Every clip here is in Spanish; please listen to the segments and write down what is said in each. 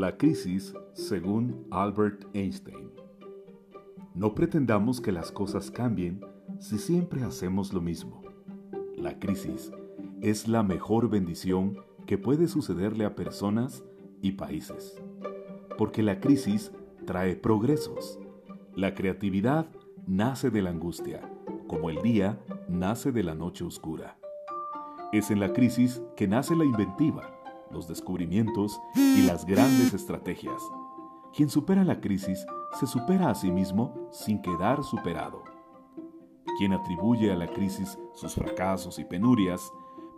La crisis según Albert Einstein. No pretendamos que las cosas cambien si siempre hacemos lo mismo. La crisis es la mejor bendición que puede sucederle a personas y países, porque la crisis trae progresos. La creatividad nace de la angustia, como el día nace de la noche oscura. Es en la crisis que nace la inventiva, los descubrimientos y las grandes estrategias. Quien supera la crisis se supera a sí mismo sin quedar superado. Quien atribuye a la crisis sus fracasos y penurias,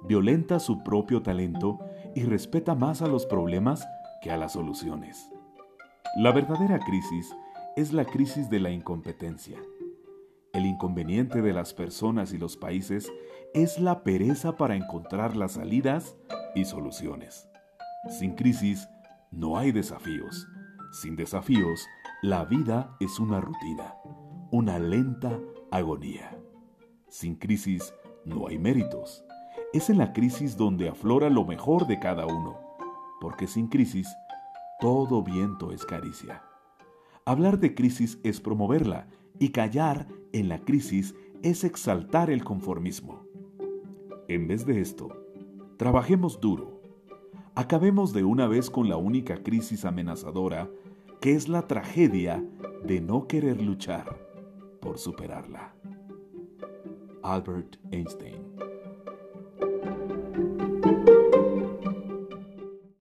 violenta su propio talento y respeta más a los problemas que a las soluciones. La verdadera crisis es la crisis de la incompetencia. El inconveniente de las personas y los países es la pereza para encontrar las salidas y soluciones. Sin crisis no hay desafíos. Sin desafíos, la vida es una rutina, una lenta agonía. Sin crisis no hay méritos. Es en la crisis donde aflora lo mejor de cada uno, porque sin crisis todo viento es caricia. Hablar de crisis es promoverla y callar en la crisis es exaltar el conformismo. En vez de esto, trabajemos duro. Acabemos de una vez con la única crisis amenazadora que es la tragedia de no querer luchar por superarla. Albert Einstein